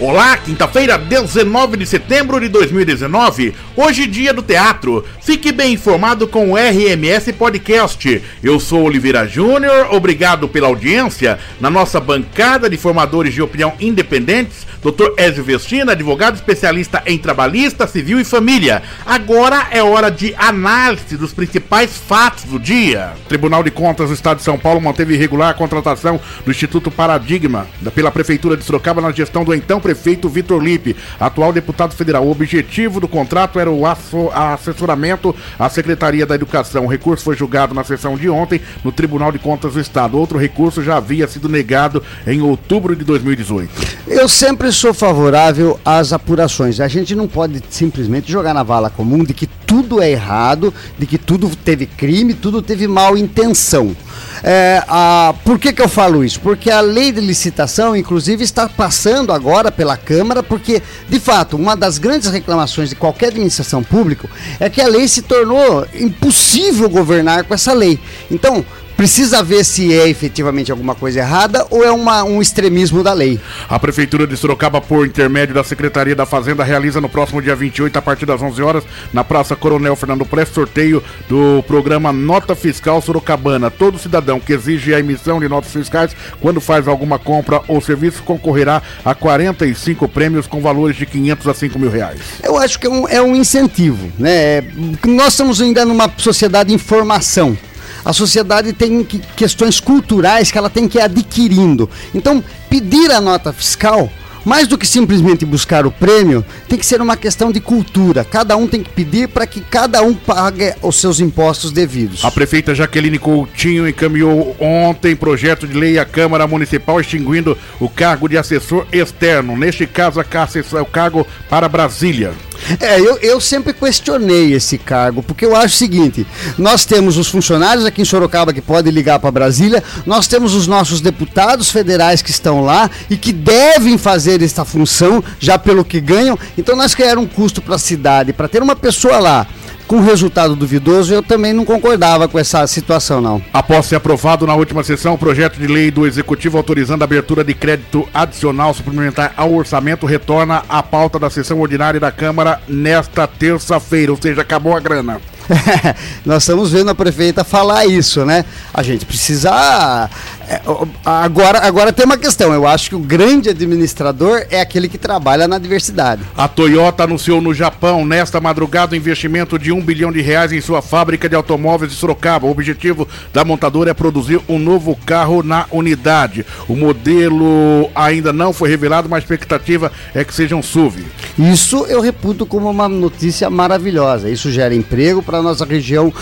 Olá, quinta-feira, 19 de setembro de 2019, hoje dia do teatro. Fique bem informado com o RMS Podcast. Eu sou Oliveira Júnior, obrigado pela audiência. Na nossa bancada de formadores de opinião independentes, Dr. Ezio Vestina, advogado especialista em trabalhista, civil e família. Agora é hora de análise dos principais fatos do dia. O Tribunal de Contas do Estado de São Paulo manteve irregular a contratação do Instituto Paradigma pela Prefeitura de Sorocaba na gestão do então prefeito Vitor Lipe, atual deputado federal. O objetivo do contrato era o assessoramento à Secretaria da Educação. O recurso foi julgado na sessão de ontem no Tribunal de Contas do Estado. Outro recurso já havia sido negado em outubro de 2018. Eu sempre sou favorável às apurações. A gente não pode simplesmente jogar na vala comum de que tudo é errado, de que tudo teve crime, tudo teve mal intenção. É, a, por que, que eu falo isso? Porque a lei de licitação, inclusive, está passando agora pela Câmara, porque, de fato, uma das grandes reclamações de qualquer administração pública é que a lei se tornou impossível governar com essa lei. Então, Precisa ver se é efetivamente alguma coisa errada ou é uma, um extremismo da lei. A Prefeitura de Sorocaba, por intermédio da Secretaria da Fazenda, realiza no próximo dia 28, a partir das 11 horas, na Praça Coronel Fernando Prestes, sorteio do programa Nota Fiscal Sorocabana. Todo cidadão que exige a emissão de notas fiscais, quando faz alguma compra ou serviço, concorrerá a 45 prêmios com valores de 500 a 5 mil reais. Eu acho que é um, é um incentivo. Né? Nós estamos ainda numa sociedade de informação. A sociedade tem que, questões culturais que ela tem que ir adquirindo. Então, pedir a nota fiscal mais do que simplesmente buscar o prêmio, tem que ser uma questão de cultura. Cada um tem que pedir para que cada um pague os seus impostos devidos. A prefeita Jaqueline Coutinho encaminhou ontem projeto de lei à Câmara Municipal extinguindo o cargo de assessor externo, neste caso o cargo para Brasília. É, eu, eu sempre questionei esse cargo, porque eu acho o seguinte: nós temos os funcionários aqui em Sorocaba que podem ligar para Brasília, nós temos os nossos deputados federais que estão lá e que devem fazer esta função, já pelo que ganham. Então nós criamos um custo para a cidade, para ter uma pessoa lá com resultado duvidoso, eu também não concordava com essa situação, não. Após ser aprovado na última sessão, o projeto de lei do Executivo autorizando a abertura de crédito adicional suplementar ao orçamento retorna à pauta da sessão ordinária da Câmara nesta terça-feira, ou seja, acabou a grana. Nós estamos vendo a prefeita falar isso, né? A gente precisa. É, agora, agora tem uma questão. Eu acho que o grande administrador é aquele que trabalha na diversidade. A Toyota anunciou no Japão, nesta madrugada, um investimento de um bilhão de reais em sua fábrica de automóveis de Sorocaba. O objetivo da montadora é produzir um novo carro na unidade. O modelo ainda não foi revelado, mas a expectativa é que seja um SUV. Isso eu reputo como uma notícia maravilhosa. Isso gera emprego para a nossa região,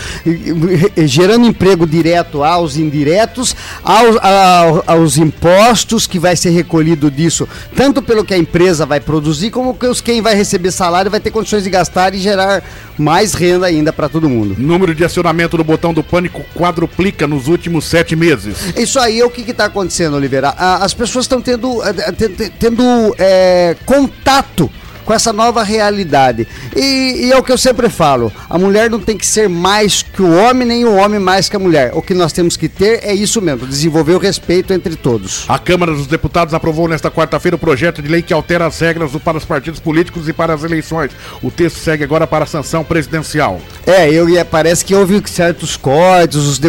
gerando emprego direto aos indiretos, aos, aos impostos que vai ser recolhido disso, tanto pelo que a empresa vai produzir, como que os, quem vai receber salário vai ter condições de gastar e gerar mais renda ainda para todo mundo. Número de acionamento do botão do pânico quadruplica nos últimos sete meses. Isso aí é o que está acontecendo, Oliveira. As pessoas estão tendo, eh, tendo é, contato com essa nova realidade. E, e, é o que eu sempre falo: a mulher não tem que ser mais que o homem, nem o homem mais que a mulher. O que nós temos que ter é isso mesmo: desenvolver o respeito entre todos. A Câmara dos Deputados aprovou nesta quarta-feira o projeto de lei que altera as regras para os partidos políticos e para as eleições. O texto segue agora para a sanção presidencial. É, eu, parece que houve certos cortes, os,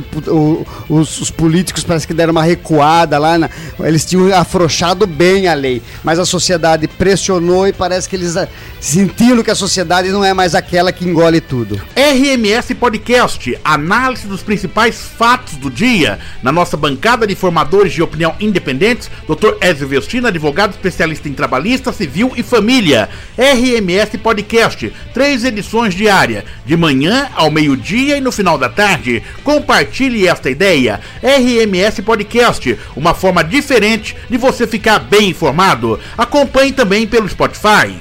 os, os, políticos parece que deram uma recuada lá, na, eles tinham afrouxado bem a lei, mas a sociedade pressionou e parece que eles sentindo que a sociedade não é mais aquela que engole tudo. RMS Podcast, análise dos principais fatos do dia. Na nossa bancada de formadores de opinião independentes, Dr. Ezio Vestina, advogado especialista em trabalhista, civil e família. RMS Podcast, três edições diárias, de manhã ao meio-dia e no final da tarde. Compartilhe esta ideia. RMS Podcast, uma forma diferente de você ficar bem informado. Acompanhe também pelo Spotify.